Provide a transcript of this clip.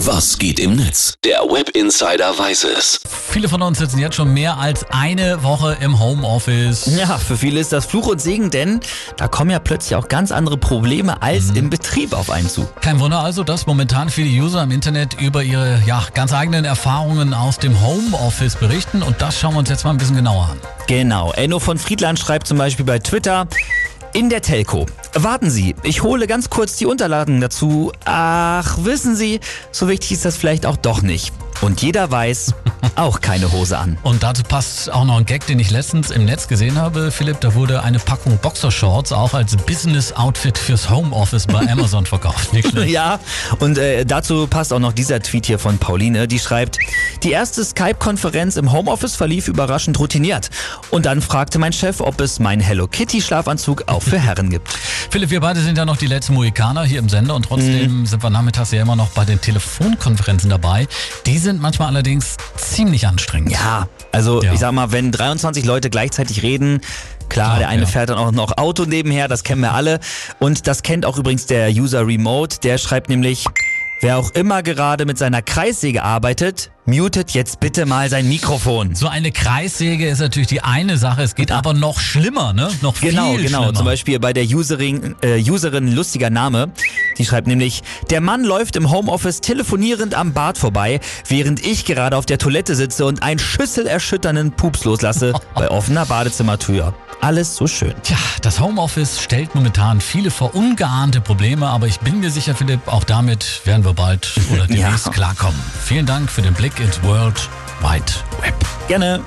Was geht im Netz? Der Web Insider weiß es. Viele von uns sitzen jetzt schon mehr als eine Woche im Homeoffice. Ja, für viele ist das Fluch und Segen, denn da kommen ja plötzlich auch ganz andere Probleme als im Betrieb auf einen zu. Kein Wunder also, dass momentan viele User im Internet über ihre ja, ganz eigenen Erfahrungen aus dem Homeoffice berichten und das schauen wir uns jetzt mal ein bisschen genauer an. Genau, Enno von Friedland schreibt zum Beispiel bei Twitter, in der Telco. Warten Sie, ich hole ganz kurz die Unterlagen dazu. Ach, wissen Sie, so wichtig ist das vielleicht auch doch nicht. Und jeder weiß, auch keine Hose an. Und dazu passt auch noch ein Gag, den ich letztens im Netz gesehen habe, Philipp. Da wurde eine Packung Boxershorts auch als Business-Outfit fürs Homeoffice bei Amazon verkauft. Nicht schlecht. Ja, und äh, dazu passt auch noch dieser Tweet hier von Pauline, die schreibt, die erste Skype-Konferenz im Homeoffice verlief überraschend routiniert. Und dann fragte mein Chef, ob es meinen Hello Kitty-Schlafanzug auch für Herren gibt. Philipp, wir beide sind ja noch die letzten Mohikaner hier im Sender und trotzdem sind wir nachmittags ja immer noch bei den Telefonkonferenzen dabei. Die sind manchmal allerdings ziemlich anstrengend. Ja, also Ja. ich sag mal, wenn 23 Leute gleichzeitig reden, klar, Klar, der eine ja. fährt dann auch noch Auto nebenher, das kennen wir alle. Und das kennt auch übrigens der User Remote, der schreibt nämlich, wer auch immer gerade mit seiner Kreissäge arbeitet, mutet jetzt bitte mal sein Mikrofon. So eine Kreissäge ist natürlich die eine Sache, es geht aber noch schlimmer, ne? Noch Genau, viel genau. schlimmer. Zum Beispiel bei der Userin, äh, Userin lustiger Name. Die schreibt nämlich, der Mann läuft im Homeoffice telefonierend am Bad vorbei, während ich gerade auf der Toilette sitze und einen schüsselerschütternden Pups loslasse bei offener Badezimmertür. Alles so schön. Tja, das Homeoffice stellt momentan viele vor ungeahnte Probleme, aber ich bin mir sicher, Philipp, auch damit werden wir bald oder demnächst Ja. klarkommen. Vielen Dank für den Blick ins World Wide Web. Gerne.